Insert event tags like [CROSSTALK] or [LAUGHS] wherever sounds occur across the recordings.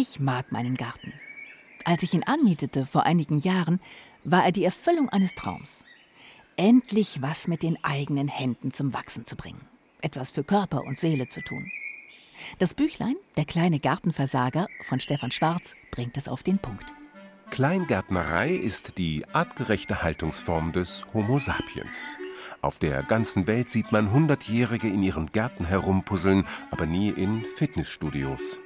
Ich mag meinen Garten. Als ich ihn anmietete vor einigen Jahren, war er die Erfüllung eines Traums. Endlich was mit den eigenen Händen zum Wachsen zu bringen. Etwas für Körper und Seele zu tun. Das Büchlein Der kleine Gartenversager von Stefan Schwarz bringt es auf den Punkt. Kleingärtnerei ist die artgerechte Haltungsform des Homo sapiens. Auf der ganzen Welt sieht man Hundertjährige in ihren Gärten herumpuzzeln, aber nie in Fitnessstudios.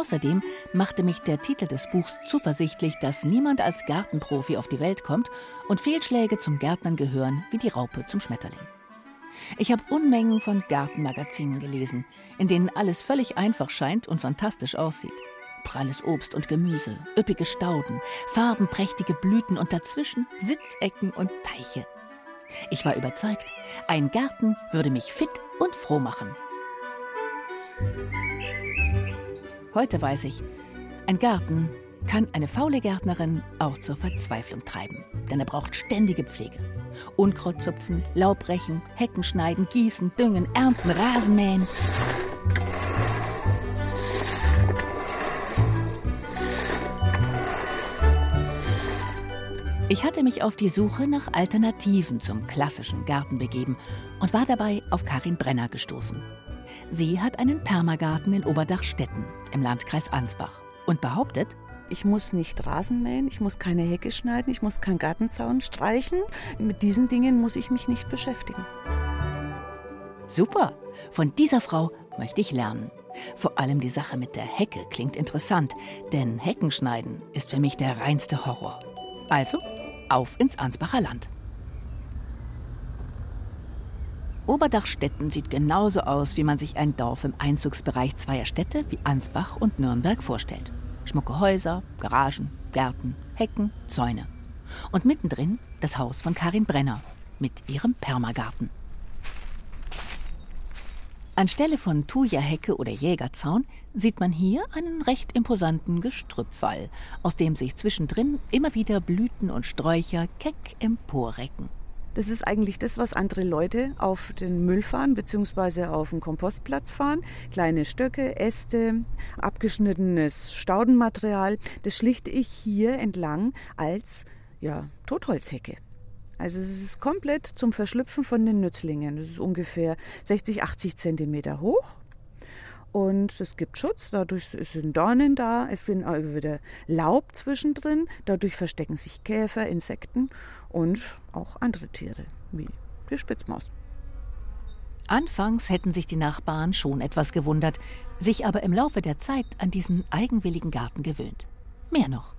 Außerdem machte mich der Titel des Buchs zuversichtlich, dass niemand als Gartenprofi auf die Welt kommt und Fehlschläge zum Gärtnern gehören wie die Raupe zum Schmetterling. Ich habe Unmengen von Gartenmagazinen gelesen, in denen alles völlig einfach scheint und fantastisch aussieht. Pralles Obst und Gemüse, üppige Stauden, farbenprächtige Blüten und dazwischen Sitzecken und Teiche. Ich war überzeugt, ein Garten würde mich fit und froh machen. Heute weiß ich, ein Garten kann eine faule Gärtnerin auch zur Verzweiflung treiben, denn er braucht ständige Pflege. Unkraut zupfen, Laub brechen, Hecken schneiden, gießen, düngen, ernten, Rasen mähen. Ich hatte mich auf die Suche nach Alternativen zum klassischen Garten begeben und war dabei auf Karin Brenner gestoßen. Sie hat einen Permagarten in Oberdachstetten im Landkreis Ansbach und behauptet, ich muss nicht Rasen mähen, ich muss keine Hecke schneiden, ich muss keinen Gartenzaun streichen. Mit diesen Dingen muss ich mich nicht beschäftigen. Super! Von dieser Frau möchte ich lernen. Vor allem die Sache mit der Hecke klingt interessant, denn Heckenschneiden ist für mich der reinste Horror. Also, auf ins Ansbacher Land. Oberdachstetten sieht genauso aus, wie man sich ein Dorf im Einzugsbereich zweier Städte wie Ansbach und Nürnberg vorstellt. Schmucke Häuser, Garagen, Gärten, Hecken, Zäune. Und mittendrin das Haus von Karin Brenner mit ihrem Permagarten. Anstelle von Thuja-Hecke oder Jägerzaun sieht man hier einen recht imposanten Gestrüppwall, aus dem sich zwischendrin immer wieder Blüten und Sträucher keck emporrecken. Das ist eigentlich das, was andere Leute auf den Müll fahren bzw. auf den Kompostplatz fahren. Kleine Stöcke, Äste, abgeschnittenes Staudenmaterial. Das schlichte ich hier entlang als ja, Totholzhecke. Also es ist komplett zum Verschlüpfen von den Nützlingen. Das ist ungefähr 60, 80 Zentimeter hoch. Und es gibt Schutz, dadurch sind Dornen da, es sind auch wieder Laub zwischendrin, dadurch verstecken sich Käfer, Insekten und auch andere Tiere, wie die Spitzmaus. Anfangs hätten sich die Nachbarn schon etwas gewundert, sich aber im Laufe der Zeit an diesen eigenwilligen Garten gewöhnt. Mehr noch.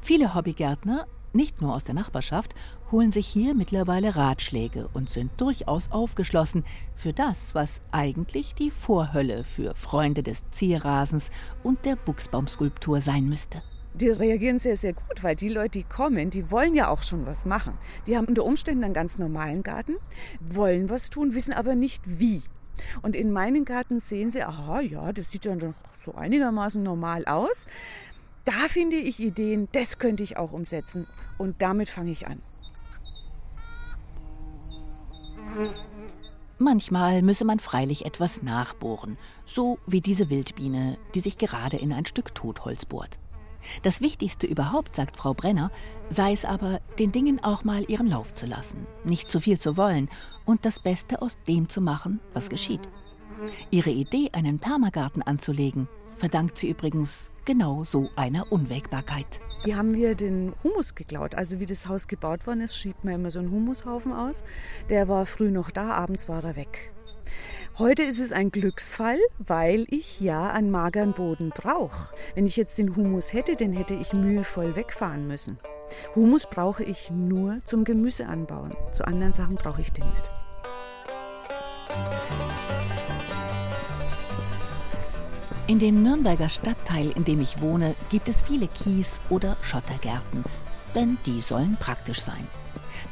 Viele Hobbygärtner, nicht nur aus der Nachbarschaft, holen sich hier mittlerweile Ratschläge und sind durchaus aufgeschlossen für das, was eigentlich die Vorhölle für Freunde des Zierrasens und der Buchsbaumskulptur sein müsste die reagieren sehr, sehr gut, weil die Leute, die kommen, die wollen ja auch schon was machen. Die haben unter Umständen einen ganz normalen Garten, wollen was tun, wissen aber nicht wie. Und in meinem Garten sehen sie, aha, ja, das sieht ja so einigermaßen normal aus. Da finde ich Ideen, das könnte ich auch umsetzen. Und damit fange ich an. Manchmal müsse man freilich etwas nachbohren, so wie diese Wildbiene, die sich gerade in ein Stück Totholz bohrt. Das Wichtigste überhaupt, sagt Frau Brenner, sei es aber, den Dingen auch mal ihren Lauf zu lassen, nicht zu viel zu wollen und das Beste aus dem zu machen, was geschieht. Ihre Idee, einen Permagarten anzulegen, verdankt sie übrigens genau so einer Unwägbarkeit. Die haben wir den Humus geklaut. Also wie das Haus gebaut worden ist, schiebt man immer so einen Humushaufen aus. Der war früh noch da, abends war er weg. Heute ist es ein Glücksfall, weil ich ja einen mageren Boden brauche. Wenn ich jetzt den Humus hätte, den hätte ich mühevoll wegfahren müssen. Humus brauche ich nur zum Gemüse anbauen. Zu anderen Sachen brauche ich den nicht. In dem Nürnberger Stadtteil, in dem ich wohne, gibt es viele Kies- oder Schottergärten, denn die sollen praktisch sein.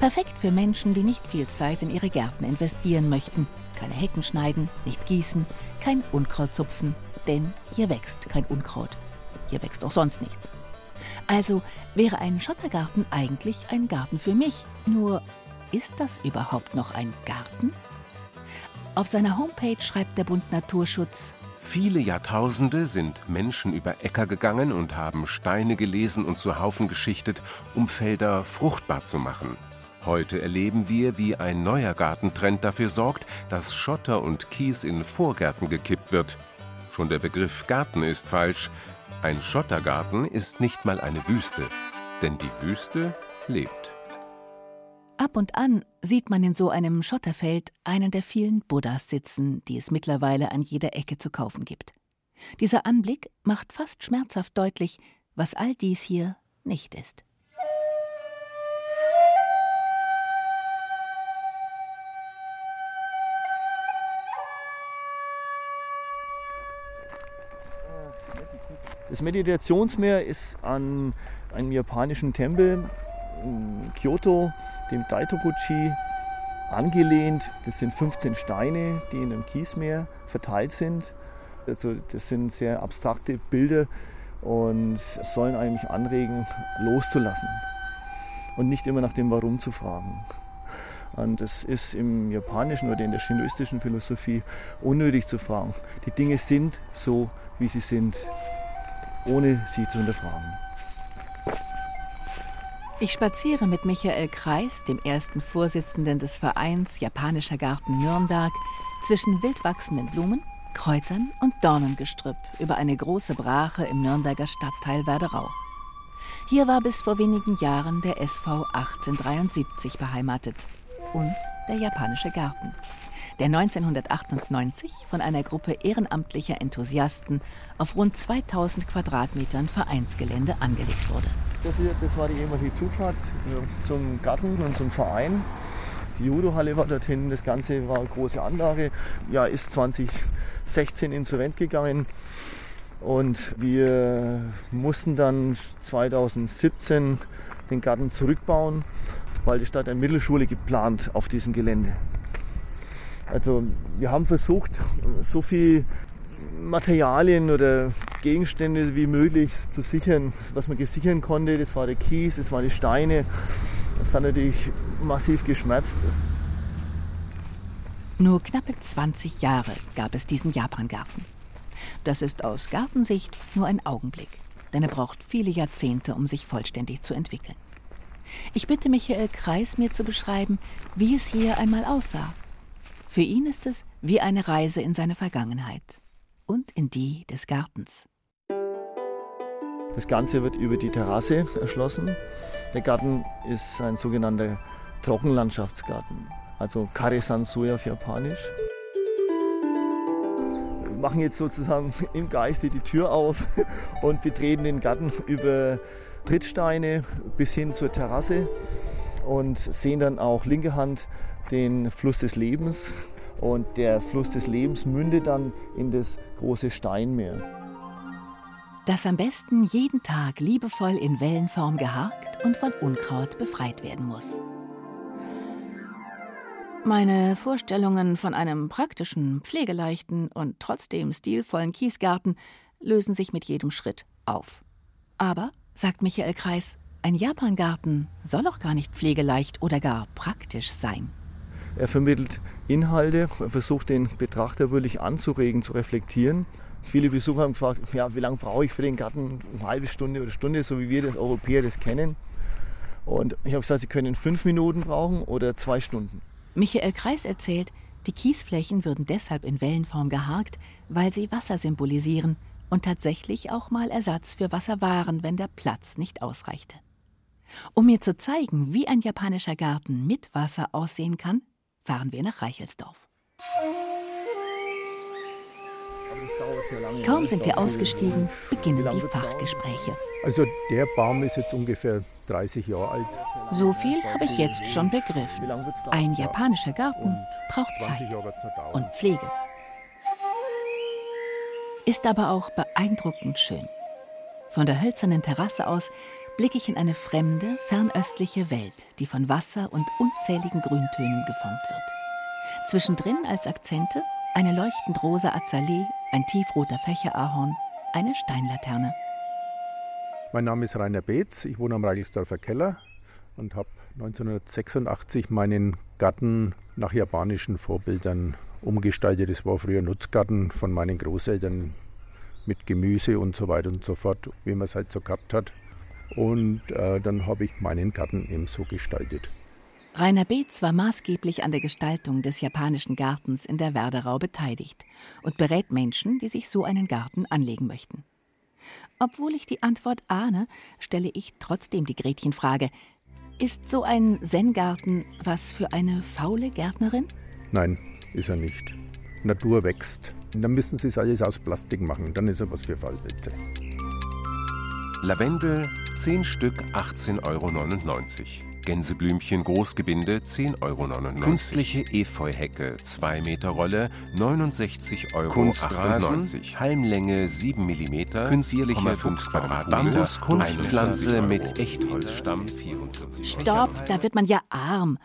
Perfekt für Menschen, die nicht viel Zeit in ihre Gärten investieren möchten keine Hecken schneiden, nicht gießen, kein Unkraut zupfen, denn hier wächst kein Unkraut. Hier wächst auch sonst nichts. Also wäre ein Schottergarten eigentlich ein Garten für mich. Nur ist das überhaupt noch ein Garten? Auf seiner Homepage schreibt der Bund Naturschutz, Viele Jahrtausende sind Menschen über Äcker gegangen und haben Steine gelesen und zu Haufen geschichtet, um Felder fruchtbar zu machen. Heute erleben wir, wie ein neuer Gartentrend dafür sorgt, dass Schotter und Kies in Vorgärten gekippt wird. Schon der Begriff Garten ist falsch. Ein Schottergarten ist nicht mal eine Wüste, denn die Wüste lebt. Ab und an sieht man in so einem Schotterfeld einen der vielen Buddhas sitzen, die es mittlerweile an jeder Ecke zu kaufen gibt. Dieser Anblick macht fast schmerzhaft deutlich, was all dies hier nicht ist. Das Meditationsmeer ist an einem japanischen Tempel in Kyoto, dem Daitokuchi, angelehnt. Das sind 15 Steine, die in einem Kiesmeer verteilt sind. Also das sind sehr abstrakte Bilder und sollen eigentlich anregen, loszulassen und nicht immer nach dem Warum zu fragen. Und das ist im japanischen oder in der shintoistischen Philosophie unnötig zu fragen. Die Dinge sind so, wie sie sind ohne sie zu hinterfragen. Ich spaziere mit Michael Kreis, dem ersten Vorsitzenden des Vereins Japanischer Garten Nürnberg, zwischen wildwachsenden Blumen, Kräutern und Dornengestrüpp über eine große Brache im Nürnberger Stadtteil Werderau. Hier war bis vor wenigen Jahren der SV 1873 beheimatet und der Japanische Garten der 1998 von einer Gruppe ehrenamtlicher Enthusiasten auf rund 2000 Quadratmetern Vereinsgelände angelegt wurde. Das, hier, das war die ehemalige Zufahrt äh, zum Garten und zum Verein. Die Judohalle war dorthin, das Ganze war eine große Anlage. Ja, ist 2016 insolvent gegangen. Und wir mussten dann 2017 den Garten zurückbauen, weil die Stadt eine Mittelschule geplant auf diesem Gelände. Also wir haben versucht, so viel Materialien oder Gegenstände wie möglich zu sichern, was man gesichern konnte. Das war der Kies, das waren die Steine. Das hat natürlich massiv geschmerzt. Nur knappe 20 Jahre gab es diesen Japangarten. Das ist aus Gartensicht nur ein Augenblick, denn er braucht viele Jahrzehnte, um sich vollständig zu entwickeln. Ich bitte Michael Kreis, mir zu beschreiben, wie es hier einmal aussah für ihn ist es wie eine Reise in seine Vergangenheit und in die des Gartens. Das Ganze wird über die Terrasse erschlossen. Der Garten ist ein sogenannter Trockenlandschaftsgarten, also Kare-Sansui auf Japanisch. Wir machen jetzt sozusagen im Geiste die Tür auf und betreten den Garten über Trittsteine bis hin zur Terrasse und sehen dann auch linke Hand den Fluss des Lebens. Und der Fluss des Lebens mündet dann in das große Steinmeer. Das am besten jeden Tag liebevoll in Wellenform gehakt und von Unkraut befreit werden muss. Meine Vorstellungen von einem praktischen, pflegeleichten und trotzdem stilvollen Kiesgarten lösen sich mit jedem Schritt auf. Aber, sagt Michael Kreis, ein Japangarten soll auch gar nicht pflegeleicht oder gar praktisch sein. Er vermittelt Inhalte, er versucht den Betrachter wirklich anzuregen, zu reflektieren. Viele Besucher haben gefragt, ja, wie lange brauche ich für den Garten? Eine halbe Stunde oder Stunde, so wie wir das Europäer das kennen. Und ich habe gesagt, Sie können fünf Minuten brauchen oder zwei Stunden. Michael Kreis erzählt, die Kiesflächen würden deshalb in Wellenform geharkt, weil sie Wasser symbolisieren und tatsächlich auch mal Ersatz für Wasser waren, wenn der Platz nicht ausreichte. Um mir zu zeigen, wie ein japanischer Garten mit Wasser aussehen kann, fahren wir nach Reichelsdorf. Kaum sind wir ausgestiegen, beginnen die Fachgespräche. Also der Baum ist jetzt ungefähr 30 Jahre alt. So viel habe ich jetzt schon begriffen. Ein japanischer Garten braucht Zeit und Pflege. Ist aber auch beeindruckend schön. Von der hölzernen Terrasse aus blicke ich in eine fremde, fernöstliche Welt, die von Wasser und unzähligen Grüntönen geformt wird. Zwischendrin als Akzente eine leuchtend rosa Azalee, ein tiefroter Fächerahorn, eine Steinlaterne. Mein Name ist Rainer Beetz, ich wohne am Reichelsdorfer Keller und habe 1986 meinen Garten nach japanischen Vorbildern umgestaltet. Es war früher Nutzgarten von meinen Großeltern mit Gemüse und so weiter und so fort, wie man es halt so gehabt hat. Und äh, dann habe ich meinen Garten eben so gestaltet. Rainer Beetz war maßgeblich an der Gestaltung des japanischen Gartens in der Werderau beteiligt und berät Menschen, die sich so einen Garten anlegen möchten. Obwohl ich die Antwort ahne, stelle ich trotzdem die Gretchenfrage: Ist so ein Zen-Garten was für eine faule Gärtnerin? Nein, ist er nicht. Natur wächst. Dann müssen sie es alles aus Plastik machen. Dann ist er was für Faulplätze. Lavendel 10 Stück 18,99 Euro. Gänseblümchen Großgebinde 10,99 Euro. Künstliche Efeuhecke 2 Meter Rolle 69,98 Euro. Kunstrasen Halmlänge 7 mm. Künstliche 5 Quadratmeter. Kunstpflanze mit Echtholzstamm 44 Stopp, da wird man ja arm.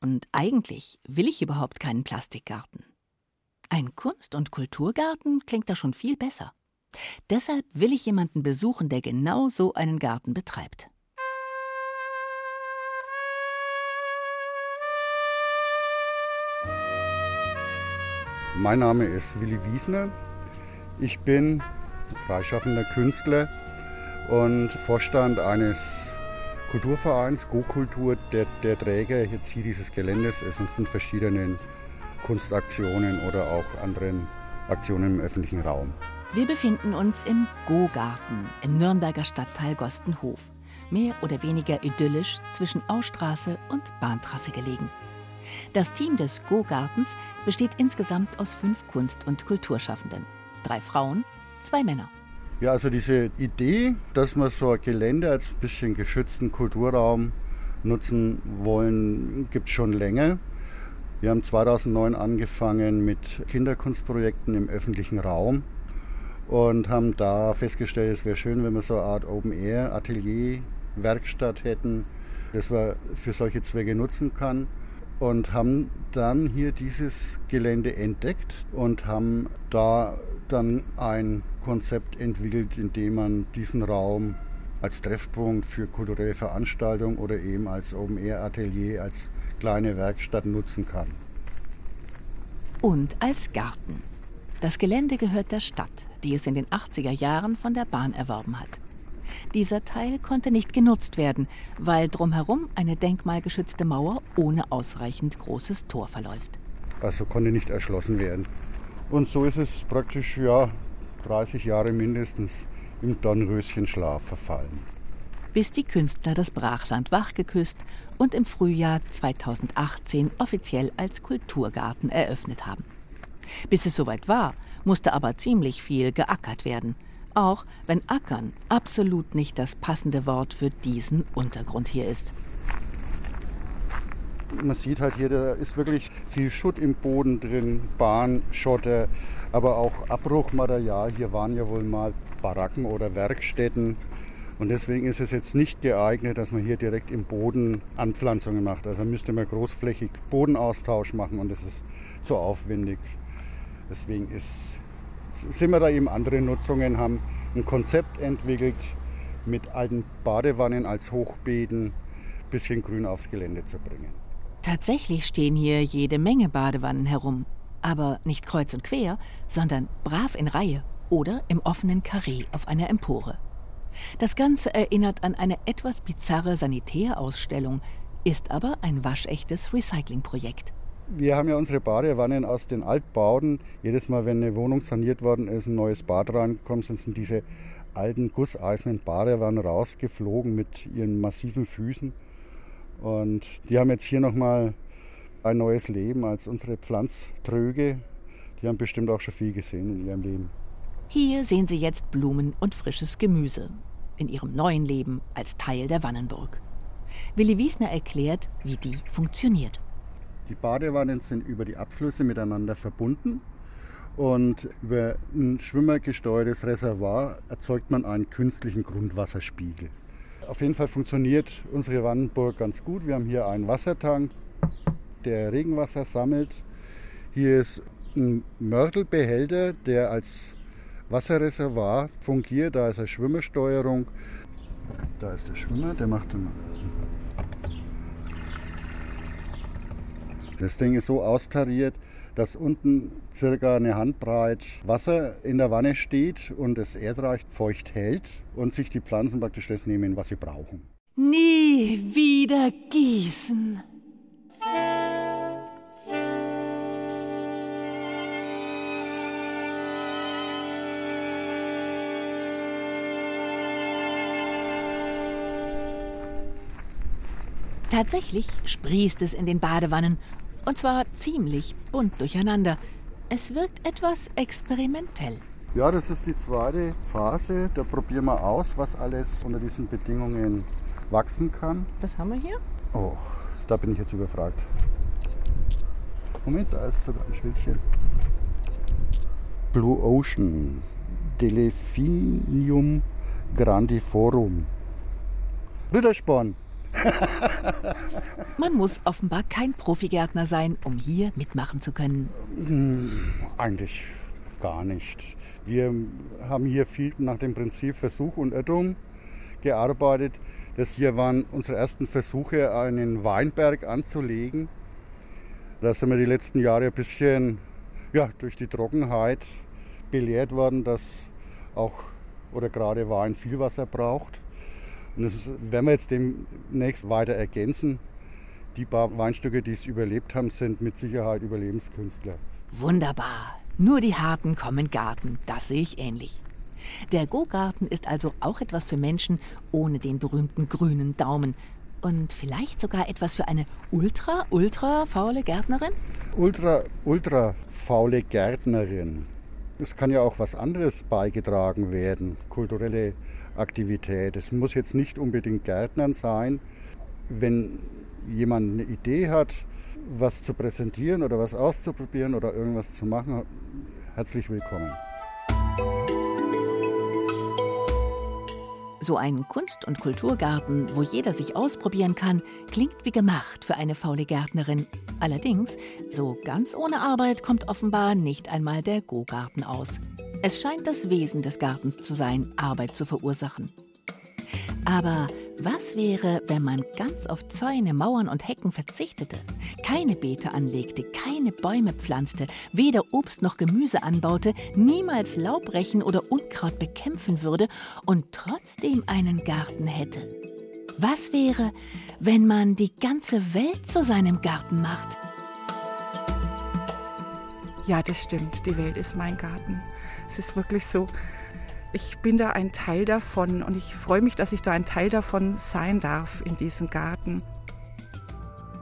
Und eigentlich will ich überhaupt keinen Plastikgarten. Ein Kunst- und Kulturgarten klingt da schon viel besser. Deshalb will ich jemanden besuchen, der genau so einen Garten betreibt. Mein Name ist Willi Wiesner. Ich bin freischaffender Künstler und Vorstand eines Kulturvereins Go-Kultur. Der, der, Träger jetzt hier dieses Geländes ist und von verschiedenen Kunstaktionen oder auch anderen Aktionen im öffentlichen Raum. Wir befinden uns im Go-Garten im Nürnberger Stadtteil Gostenhof, mehr oder weniger idyllisch zwischen Ausstraße und Bahntrasse gelegen. Das Team des Go-Gartens besteht insgesamt aus fünf Kunst- und Kulturschaffenden. Drei Frauen, zwei Männer. Ja, also diese Idee, dass wir so ein Gelände als bisschen geschützten Kulturraum nutzen wollen, gibt es schon länger. Wir haben 2009 angefangen mit Kinderkunstprojekten im öffentlichen Raum und haben da festgestellt, es wäre schön, wenn wir so eine Art Open-Air-Atelier, Werkstatt hätten, das man für solche Zwecke nutzen kann und haben dann hier dieses Gelände entdeckt und haben da dann ein Konzept entwickelt, in dem man diesen Raum als Treffpunkt für kulturelle Veranstaltungen oder eben als Open-Air-Atelier, als kleine Werkstatt nutzen kann. Und als Garten. Das Gelände gehört der Stadt, die es in den 80er Jahren von der Bahn erworben hat. Dieser Teil konnte nicht genutzt werden, weil drumherum eine denkmalgeschützte Mauer ohne ausreichend großes Tor verläuft. Also konnte nicht erschlossen werden. Und so ist es praktisch ja 30 Jahre mindestens im Dornröschenschlaf verfallen. Bis die Künstler das Brachland wachgeküsst und im Frühjahr 2018 offiziell als Kulturgarten eröffnet haben. Bis es soweit war, musste aber ziemlich viel geackert werden. Auch wenn Ackern absolut nicht das passende Wort für diesen Untergrund hier ist. Man sieht halt hier, da ist wirklich viel Schutt im Boden drin, Bahnschotter, aber auch Abbruchmaterial. Hier waren ja wohl mal Baracken oder Werkstätten. Und deswegen ist es jetzt nicht geeignet, dass man hier direkt im Boden Anpflanzungen macht. Also müsste man großflächig Bodenaustausch machen und das ist zu aufwendig. Deswegen ist sind wir da eben andere Nutzungen, haben ein Konzept entwickelt, mit alten Badewannen als Hochbeeten bisschen Grün aufs Gelände zu bringen. Tatsächlich stehen hier jede Menge Badewannen herum, aber nicht kreuz und quer, sondern brav in Reihe oder im offenen Karree auf einer Empore. Das Ganze erinnert an eine etwas bizarre Sanitärausstellung, ist aber ein waschechtes Recyclingprojekt. Wir haben ja unsere Badewannen aus den Altbauten. Jedes Mal, wenn eine Wohnung saniert worden ist, ein neues Bad reingekommen sind, sind diese alten gusseisernen Badewannen rausgeflogen mit ihren massiven Füßen. Und die haben jetzt hier nochmal ein neues Leben als unsere Pflanztröge. Die haben bestimmt auch schon viel gesehen in ihrem Leben. Hier sehen Sie jetzt Blumen und frisches Gemüse in ihrem neuen Leben als Teil der Wannenburg. Willi Wiesner erklärt, wie die funktioniert. Die Badewannen sind über die Abflüsse miteinander verbunden und über ein schwimmergesteuertes Reservoir erzeugt man einen künstlichen Grundwasserspiegel. Auf jeden Fall funktioniert unsere Wannenburg ganz gut. Wir haben hier einen Wassertank, der Regenwasser sammelt. Hier ist ein Mörtelbehälter, der als Wasserreservoir fungiert. Da ist eine Schwimmersteuerung. Da ist der Schwimmer, der macht Das Ding ist so austariert, dass unten circa eine Handbreit Wasser in der Wanne steht und es erdreich feucht hält und sich die Pflanzen praktisch das nehmen, was sie brauchen. Nie wieder gießen. Tatsächlich sprießt es in den Badewannen und zwar ziemlich bunt durcheinander. Es wirkt etwas experimentell. Ja, das ist die zweite Phase. Da probieren wir aus, was alles unter diesen Bedingungen wachsen kann. Was haben wir hier? Oh, da bin ich jetzt überfragt. Moment, da ist sogar ein Schildchen. Blue Ocean, Delphinium grandiforum. Rittersporn. [LAUGHS] Man muss offenbar kein Profigärtner sein, um hier mitmachen zu können. Eigentlich gar nicht. Wir haben hier viel nach dem Prinzip Versuch und Irrtum gearbeitet. Das hier waren unsere ersten Versuche, einen Weinberg anzulegen. Da sind wir die letzten Jahre ein bisschen ja, durch die Trockenheit belehrt worden, dass auch oder gerade Wein viel Wasser braucht. Und das werden wir jetzt demnächst weiter ergänzen. Die paar Weinstücke, die es überlebt haben, sind mit Sicherheit Überlebenskünstler. Wunderbar. Nur die Harten kommen Garten. Das sehe ich ähnlich. Der Go-Garten ist also auch etwas für Menschen ohne den berühmten grünen Daumen. Und vielleicht sogar etwas für eine ultra, ultra faule Gärtnerin? Ultra, ultra faule Gärtnerin. Es kann ja auch was anderes beigetragen werden. Kulturelle Aktivität. Es muss jetzt nicht unbedingt Gärtnern sein. Wenn jemand eine Idee hat, was zu präsentieren oder was auszuprobieren oder irgendwas zu machen, herzlich willkommen. So ein Kunst- und Kulturgarten, wo jeder sich ausprobieren kann, klingt wie gemacht für eine faule Gärtnerin. Allerdings, so ganz ohne Arbeit kommt offenbar nicht einmal der Go-Garten aus. Es scheint das Wesen des Gartens zu sein, Arbeit zu verursachen. Aber was wäre, wenn man ganz auf Zäune, Mauern und Hecken verzichtete, keine Beete anlegte, keine Bäume pflanzte, weder Obst noch Gemüse anbaute, niemals Laub rächen oder Unkraut bekämpfen würde und trotzdem einen Garten hätte? Was wäre, wenn man die ganze Welt zu seinem Garten macht? Ja, das stimmt. Die Welt ist mein Garten. Es ist wirklich so, ich bin da ein Teil davon und ich freue mich, dass ich da ein Teil davon sein darf in diesem Garten.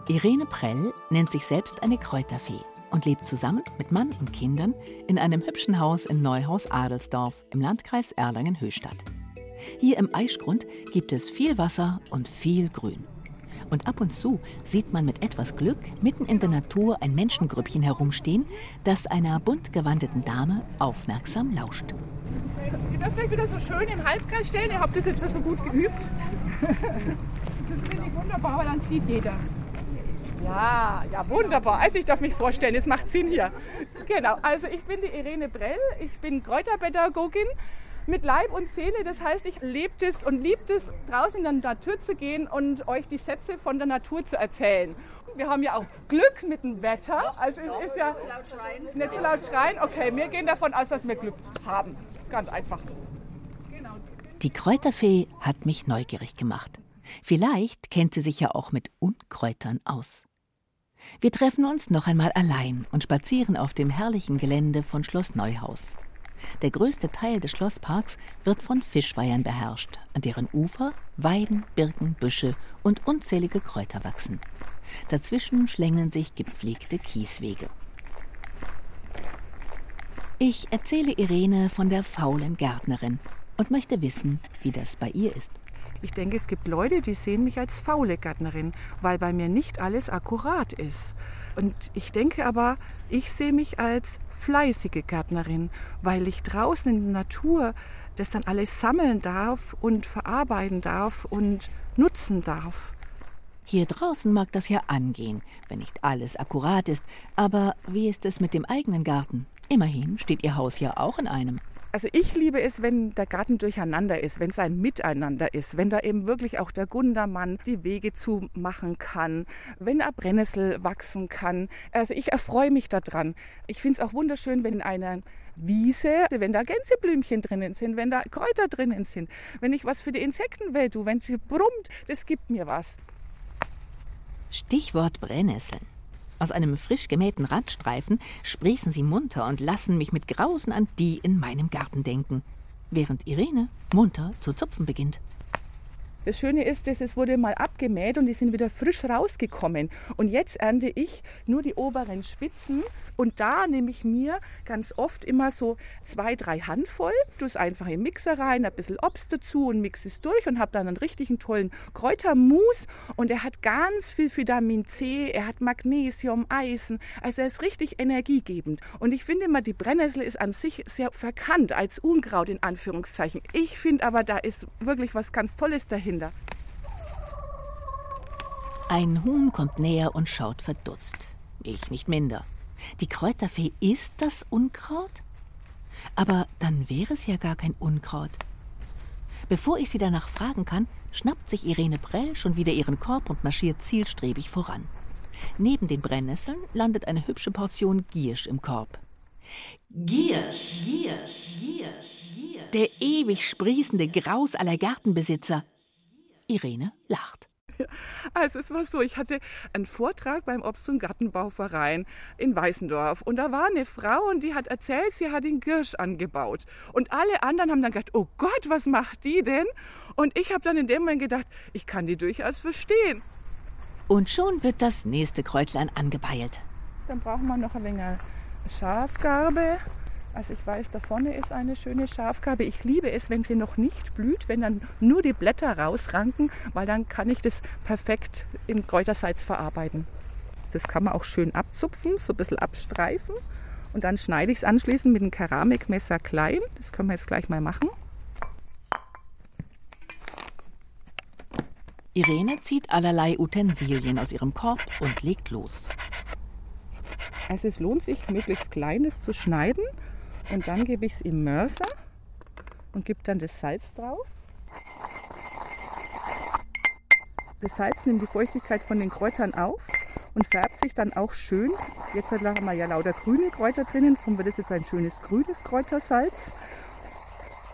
Irene Prell nennt sich selbst eine Kräuterfee und lebt zusammen mit Mann und Kindern in einem hübschen Haus in Neuhaus-Adelsdorf im Landkreis Erlangen-Höchstadt. Hier im Eischgrund gibt es viel Wasser und viel Grün. Und ab und zu sieht man mit etwas Glück mitten in der Natur ein Menschengrüppchen herumstehen, das einer bunt gewandeten Dame aufmerksam lauscht. Ihr dürft euch wieder so schön im Halbkreis stellen. Ihr habt das jetzt so gut geübt. [LAUGHS] Das finde ich wunderbar, weil dann sieht jeder. Ja, ja, wunderbar. Also ich darf mich vorstellen, es macht Sinn hier. Genau, also ich bin die Irene Brell, ich bin Kräuterpädagogin mit Leib und Seele. Das heißt, ich lebe es und liebt es, draußen in der Natur zu gehen und euch die Schätze von der Natur zu erzählen. Wir haben ja auch Glück mit dem Wetter. Also es ist ja nicht zu laut schreien. Okay, wir gehen davon aus, dass wir Glück haben. Ganz einfach. Die Kräuterfee hat mich neugierig gemacht. Vielleicht kennt sie sich ja auch mit Unkräutern aus. Wir treffen uns noch einmal allein und spazieren auf dem herrlichen Gelände von Schloss Neuhaus. Der größte Teil des Schlossparks wird von Fischweihern beherrscht, an deren Ufer Weiden, Birken, Büsche und unzählige Kräuter wachsen. Dazwischen schlängeln sich gepflegte Kieswege. Ich erzähle Irene von der faulen Gärtnerin und möchte wissen, wie das bei ihr ist. Ich denke, es gibt Leute, die sehen mich als faule Gärtnerin, weil bei mir nicht alles akkurat ist. Und ich denke aber, ich sehe mich als fleißige Gärtnerin, weil ich draußen in der Natur das dann alles sammeln darf und verarbeiten darf und nutzen darf. Hier draußen mag das ja angehen, wenn nicht alles akkurat ist, aber wie ist es mit dem eigenen Garten? Immerhin steht Ihr Haus ja auch in einem. Also ich liebe es, wenn der Garten durcheinander ist, wenn es ein Miteinander ist, wenn da eben wirklich auch der Gundermann die Wege zumachen kann, wenn ein Brennnessel wachsen kann. Also ich erfreue mich daran. Ich finde es auch wunderschön, wenn in einer Wiese, wenn da Gänseblümchen drinnen sind, wenn da Kräuter drinnen sind, wenn ich was für die Insektenwelt tue, wenn sie brummt, das gibt mir was. Stichwort Brennnesseln. Aus einem frisch gemähten Randstreifen sprießen sie munter und lassen mich mit Grausen an die in meinem Garten denken, während Irene munter zu zupfen beginnt. Das Schöne ist, dass es wurde mal abgemäht und die sind wieder frisch rausgekommen. Und jetzt ernte ich nur die oberen Spitzen und da nehme ich mir ganz oft immer so zwei, drei Handvoll, tue es einfach im Mixer rein, ein bisschen Obst dazu und mixe es durch und habe dann einen richtigen tollen Kräutermus und er hat ganz viel Vitamin C, er hat Magnesium, Eisen, also er ist richtig energiegebend. Und ich finde immer, die Brennnessel ist an sich sehr verkannt als Unkraut in Anführungszeichen. Ich finde aber, da ist wirklich was ganz Tolles dahinter Kinder. Ein Huhn kommt näher und schaut verdutzt. Ich nicht minder. Die Kräuterfee ist das Unkraut? Aber dann wäre es ja gar kein Unkraut. Bevor ich sie danach fragen kann, schnappt sich Irene Prell schon wieder ihren Korb und marschiert zielstrebig voran. Neben den Brennnesseln landet eine hübsche Portion Giersch im Korb. Giersch, Giersch, Giersch, Giersch. Der ewig sprießende Graus aller Gartenbesitzer. Irene lacht. [LAUGHS] Also es war so, ich hatte einen Vortrag beim Obst- und Gartenbauverein in Weißendorf und da war eine Frau und die hat erzählt, sie hat den Girsch angebaut und alle anderen haben dann gedacht, oh Gott, was macht die denn? Und ich habe dann in dem Moment gedacht, ich kann die durchaus verstehen. Und schon wird das nächste Kräutlein angebeilt. Dann brauchen wir noch ein wenig Schafgarbe also ich weiß, da vorne ist eine schöne Schafgarbe. Ich liebe es, wenn sie noch nicht blüht, wenn dann nur die Blätter rausranken, weil dann kann ich das perfekt in Kräutersalz verarbeiten. Das kann man auch schön abzupfen, so ein bisschen abstreifen. Und dann schneide ich es anschließend mit einem Keramikmesser klein. Das können wir jetzt gleich mal machen. Irene zieht allerlei Utensilien aus ihrem Korb und legt los. Also es lohnt sich, möglichst kleines zu schneiden und dann gebe ich es im Mörser und gebe dann das Salz drauf. Das Salz nimmt die Feuchtigkeit von den Kräutern auf und färbt sich dann auch schön. Jetzt haben wir ja lauter grüne Kräuter drinnen, darum wird es jetzt ein schönes grünes Kräutersalz.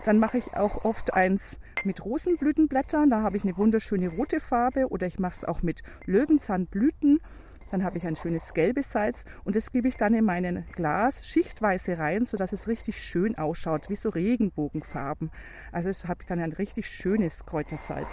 Dann mache ich auch oft eins mit Rosenblütenblättern, da habe ich eine wunderschöne rote Farbe oder ich mache es auch mit Löwenzahnblüten. Dann habe ich ein schönes gelbes Salz und das gebe ich dann in meinen Glas schichtweise rein, sodass es richtig schön ausschaut, wie so Regenbogenfarben. Also habe ich dann ein richtig schönes Kräutersalz.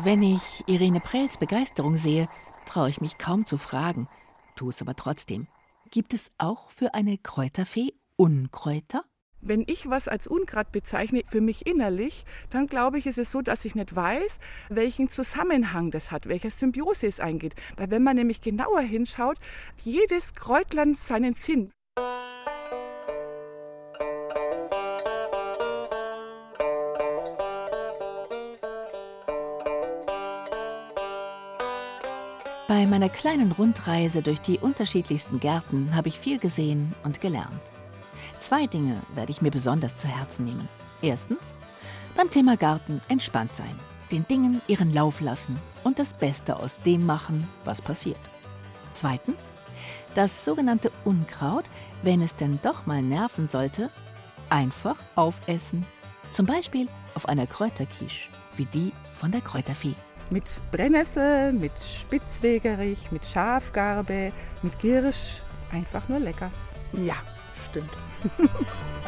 Wenn ich Irene Prells Begeisterung sehe, traue ich mich kaum zu fragen, tue es aber trotzdem. Gibt es auch für eine Kräuterfee Unkräuter? Wenn ich was als Unkraut bezeichne, für mich innerlich, dann glaube ich, ist es so, dass ich nicht weiß, welchen Zusammenhang das hat, welcher Symbiose es eingeht. Weil wenn man nämlich genauer hinschaut, jedes Kräutland seinen Sinn. Bei meiner kleinen Rundreise durch die unterschiedlichsten Gärten habe ich viel gesehen und gelernt. Zwei Dinge werde ich mir besonders zu Herzen nehmen. Erstens, beim Thema Garten entspannt sein, den Dingen ihren Lauf lassen und das Beste aus dem machen, was passiert. Zweitens, das sogenannte Unkraut, wenn es denn doch mal nerven sollte, einfach aufessen. Zum Beispiel auf einer Kräuterquiche, wie die von der Kräuterfee. Mit Brennnessel, mit Spitzwegerich, mit Schafgarbe, mit Girsch. Einfach nur lecker. Ja, stimmt. [LAUGHS]